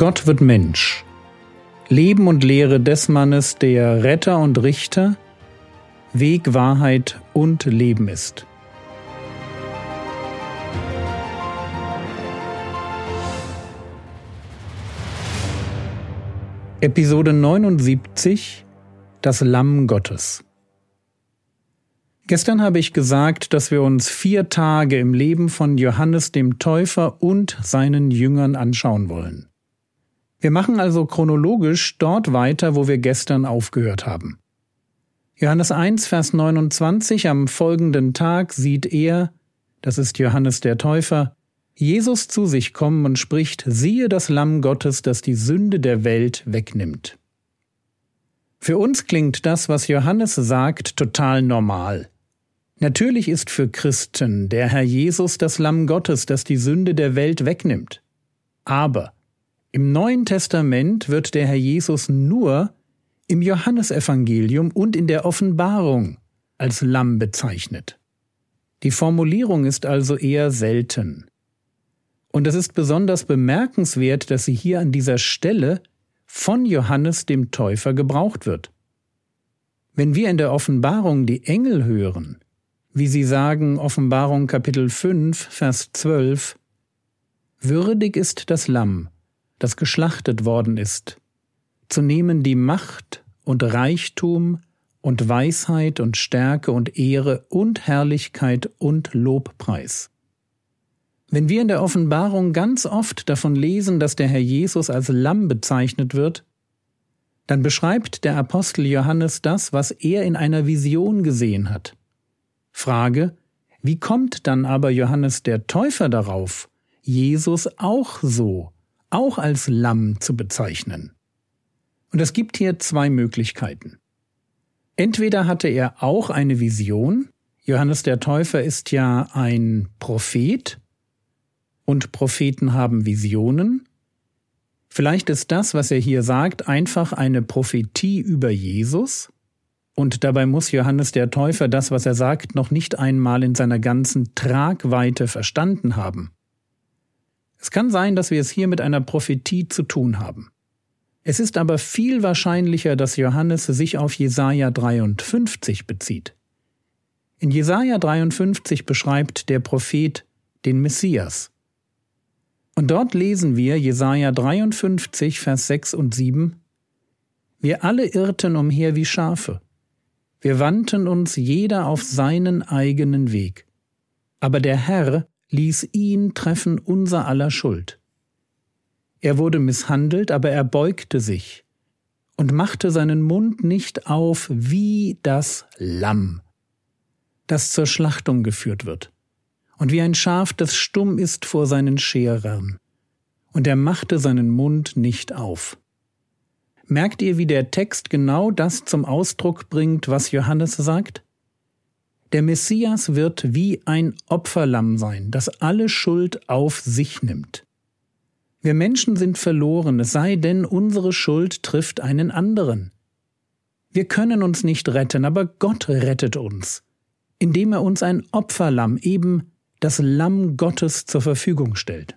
Gott wird Mensch. Leben und Lehre des Mannes, der Retter und Richter, Weg, Wahrheit und Leben ist. Episode 79 Das Lamm Gottes Gestern habe ich gesagt, dass wir uns vier Tage im Leben von Johannes dem Täufer und seinen Jüngern anschauen wollen. Wir machen also chronologisch dort weiter, wo wir gestern aufgehört haben. Johannes 1, Vers 29, am folgenden Tag sieht er, das ist Johannes der Täufer, Jesus zu sich kommen und spricht, siehe das Lamm Gottes, das die Sünde der Welt wegnimmt. Für uns klingt das, was Johannes sagt, total normal. Natürlich ist für Christen der Herr Jesus das Lamm Gottes, das die Sünde der Welt wegnimmt. Aber im Neuen Testament wird der Herr Jesus nur im Johannesevangelium und in der Offenbarung als Lamm bezeichnet. Die Formulierung ist also eher selten. Und es ist besonders bemerkenswert, dass sie hier an dieser Stelle von Johannes dem Täufer gebraucht wird. Wenn wir in der Offenbarung die Engel hören, wie sie sagen, Offenbarung Kapitel 5, Vers 12, Würdig ist das Lamm, das geschlachtet worden ist, zu nehmen die Macht und Reichtum und Weisheit und Stärke und Ehre und Herrlichkeit und Lobpreis. Wenn wir in der Offenbarung ganz oft davon lesen, dass der Herr Jesus als Lamm bezeichnet wird, dann beschreibt der Apostel Johannes das, was er in einer Vision gesehen hat. Frage, wie kommt dann aber Johannes der Täufer darauf, Jesus auch so auch als Lamm zu bezeichnen. Und es gibt hier zwei Möglichkeiten. Entweder hatte er auch eine Vision, Johannes der Täufer ist ja ein Prophet, und Propheten haben Visionen, Vielleicht ist das, was er hier sagt, einfach eine Prophetie über Jesus, und dabei muss Johannes der Täufer das, was er sagt, noch nicht einmal in seiner ganzen Tragweite verstanden haben. Es kann sein, dass wir es hier mit einer Prophetie zu tun haben. Es ist aber viel wahrscheinlicher, dass Johannes sich auf Jesaja 53 bezieht. In Jesaja 53 beschreibt der Prophet den Messias. Und dort lesen wir Jesaja 53, Vers 6 und 7. Wir alle irrten umher wie Schafe. Wir wandten uns jeder auf seinen eigenen Weg. Aber der Herr ließ ihn treffen unser aller Schuld. Er wurde misshandelt, aber er beugte sich und machte seinen Mund nicht auf wie das Lamm, das zur Schlachtung geführt wird, und wie ein Schaf, das stumm ist vor seinen Scherern, und er machte seinen Mund nicht auf. Merkt ihr, wie der Text genau das zum Ausdruck bringt, was Johannes sagt? Der Messias wird wie ein Opferlamm sein, das alle Schuld auf sich nimmt. Wir Menschen sind verloren, es sei denn, unsere Schuld trifft einen anderen. Wir können uns nicht retten, aber Gott rettet uns, indem er uns ein Opferlamm, eben das Lamm Gottes zur Verfügung stellt.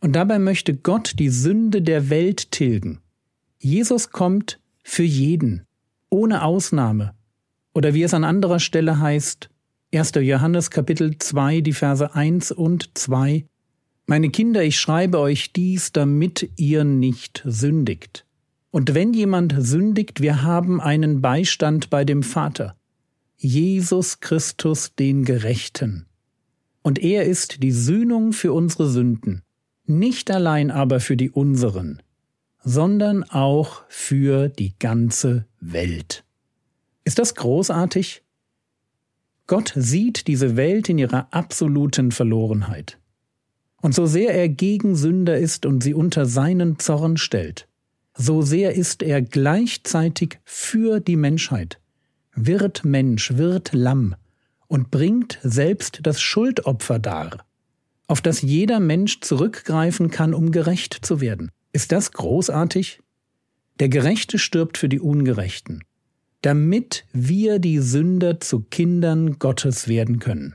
Und dabei möchte Gott die Sünde der Welt tilgen. Jesus kommt für jeden, ohne Ausnahme, oder wie es an anderer Stelle heißt, 1. Johannes Kapitel 2, die Verse 1 und 2, Meine Kinder, ich schreibe euch dies, damit ihr nicht sündigt. Und wenn jemand sündigt, wir haben einen Beistand bei dem Vater, Jesus Christus den Gerechten. Und er ist die Sühnung für unsere Sünden, nicht allein aber für die unseren, sondern auch für die ganze Welt. Ist das großartig? Gott sieht diese Welt in ihrer absoluten Verlorenheit. Und so sehr er gegen Sünder ist und sie unter seinen Zorn stellt, so sehr ist er gleichzeitig für die Menschheit, wird Mensch, wird Lamm und bringt selbst das Schuldopfer dar, auf das jeder Mensch zurückgreifen kann, um gerecht zu werden. Ist das großartig? Der Gerechte stirbt für die Ungerechten damit wir die Sünder zu Kindern Gottes werden können.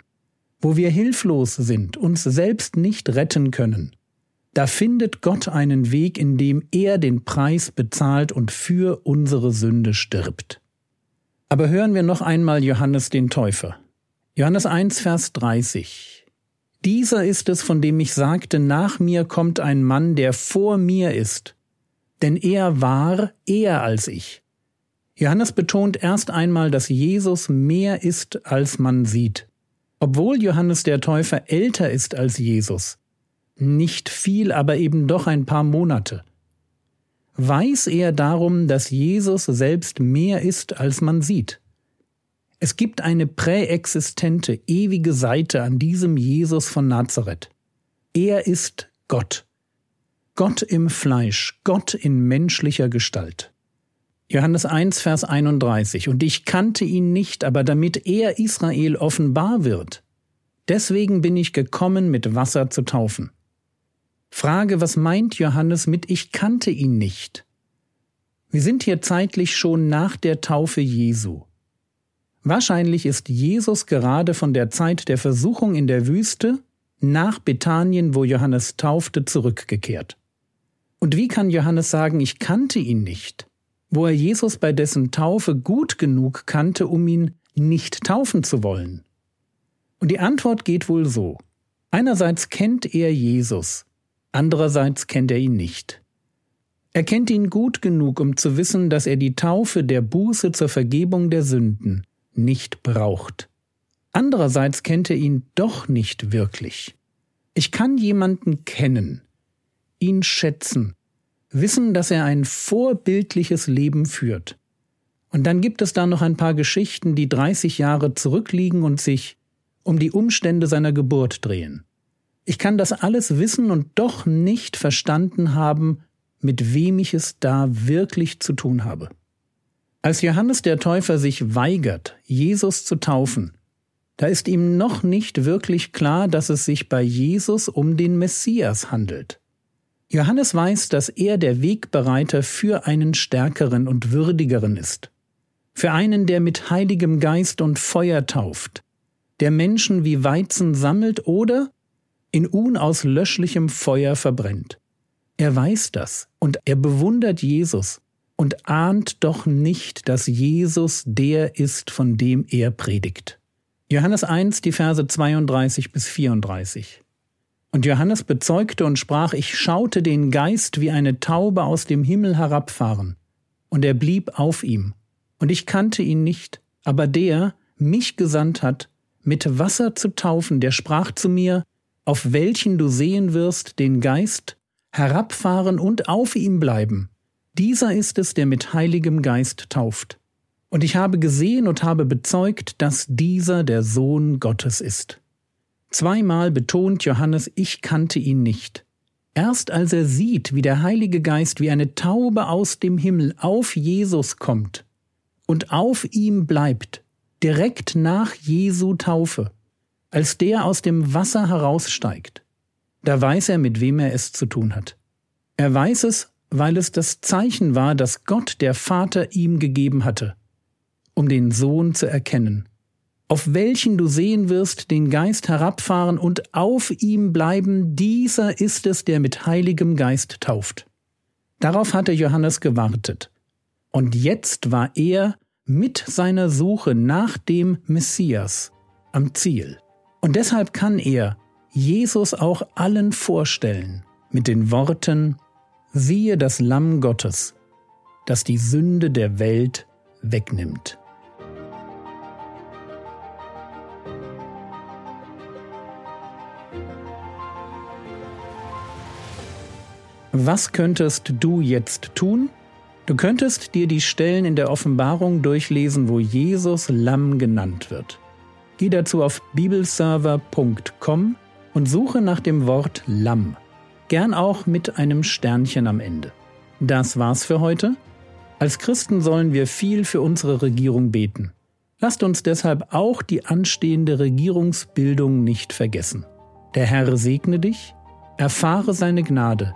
Wo wir hilflos sind, uns selbst nicht retten können, Da findet Gott einen Weg, in dem er den Preis bezahlt und für unsere Sünde stirbt. Aber hören wir noch einmal Johannes den Täufer. Johannes 1, Vers 30. Dieser ist es, von dem ich sagte, nach mir kommt ein Mann, der vor mir ist, denn er war eher als ich. Johannes betont erst einmal, dass Jesus mehr ist, als man sieht. Obwohl Johannes der Täufer älter ist als Jesus, nicht viel, aber eben doch ein paar Monate, weiß er darum, dass Jesus selbst mehr ist, als man sieht. Es gibt eine präexistente, ewige Seite an diesem Jesus von Nazareth. Er ist Gott. Gott im Fleisch, Gott in menschlicher Gestalt. Johannes 1, Vers 31. Und ich kannte ihn nicht, aber damit er Israel offenbar wird. Deswegen bin ich gekommen, mit Wasser zu taufen. Frage, was meint Johannes mit Ich kannte ihn nicht? Wir sind hier zeitlich schon nach der Taufe Jesu. Wahrscheinlich ist Jesus gerade von der Zeit der Versuchung in der Wüste nach Bethanien, wo Johannes taufte, zurückgekehrt. Und wie kann Johannes sagen, ich kannte ihn nicht? Wo er Jesus bei dessen Taufe gut genug kannte, um ihn nicht taufen zu wollen? Und die Antwort geht wohl so. Einerseits kennt er Jesus, andererseits kennt er ihn nicht. Er kennt ihn gut genug, um zu wissen, dass er die Taufe der Buße zur Vergebung der Sünden nicht braucht. Andererseits kennt er ihn doch nicht wirklich. Ich kann jemanden kennen, ihn schätzen, wissen, dass er ein vorbildliches Leben führt. Und dann gibt es da noch ein paar Geschichten, die 30 Jahre zurückliegen und sich um die Umstände seiner Geburt drehen. Ich kann das alles wissen und doch nicht verstanden haben, mit wem ich es da wirklich zu tun habe. Als Johannes der Täufer sich weigert, Jesus zu taufen, da ist ihm noch nicht wirklich klar, dass es sich bei Jesus um den Messias handelt. Johannes weiß, dass er der Wegbereiter für einen stärkeren und würdigeren ist, für einen, der mit heiligem Geist und Feuer tauft, der Menschen wie Weizen sammelt oder in unauslöschlichem Feuer verbrennt. Er weiß das und er bewundert Jesus und ahnt doch nicht, dass Jesus der ist, von dem er predigt. Johannes 1, die Verse 32 bis 34. Und Johannes bezeugte und sprach, ich schaute den Geist wie eine Taube aus dem Himmel herabfahren, und er blieb auf ihm. Und ich kannte ihn nicht, aber der mich gesandt hat, mit Wasser zu taufen, der sprach zu mir, auf welchen du sehen wirst den Geist herabfahren und auf ihm bleiben. Dieser ist es, der mit heiligem Geist tauft. Und ich habe gesehen und habe bezeugt, dass dieser der Sohn Gottes ist. Zweimal betont Johannes, ich kannte ihn nicht. Erst als er sieht, wie der Heilige Geist wie eine Taube aus dem Himmel auf Jesus kommt und auf ihm bleibt, direkt nach Jesu Taufe, als der aus dem Wasser heraussteigt, da weiß er, mit wem er es zu tun hat. Er weiß es, weil es das Zeichen war, das Gott der Vater ihm gegeben hatte, um den Sohn zu erkennen auf welchen du sehen wirst den Geist herabfahren und auf ihm bleiben, dieser ist es, der mit heiligem Geist tauft. Darauf hatte Johannes gewartet. Und jetzt war er mit seiner Suche nach dem Messias am Ziel. Und deshalb kann er Jesus auch allen vorstellen mit den Worten, siehe das Lamm Gottes, das die Sünde der Welt wegnimmt. Was könntest du jetzt tun? Du könntest dir die Stellen in der Offenbarung durchlesen, wo Jesus Lamm genannt wird. Geh dazu auf bibelserver.com und suche nach dem Wort Lamm. Gern auch mit einem Sternchen am Ende. Das war's für heute. Als Christen sollen wir viel für unsere Regierung beten. Lasst uns deshalb auch die anstehende Regierungsbildung nicht vergessen. Der Herr segne dich, erfahre seine Gnade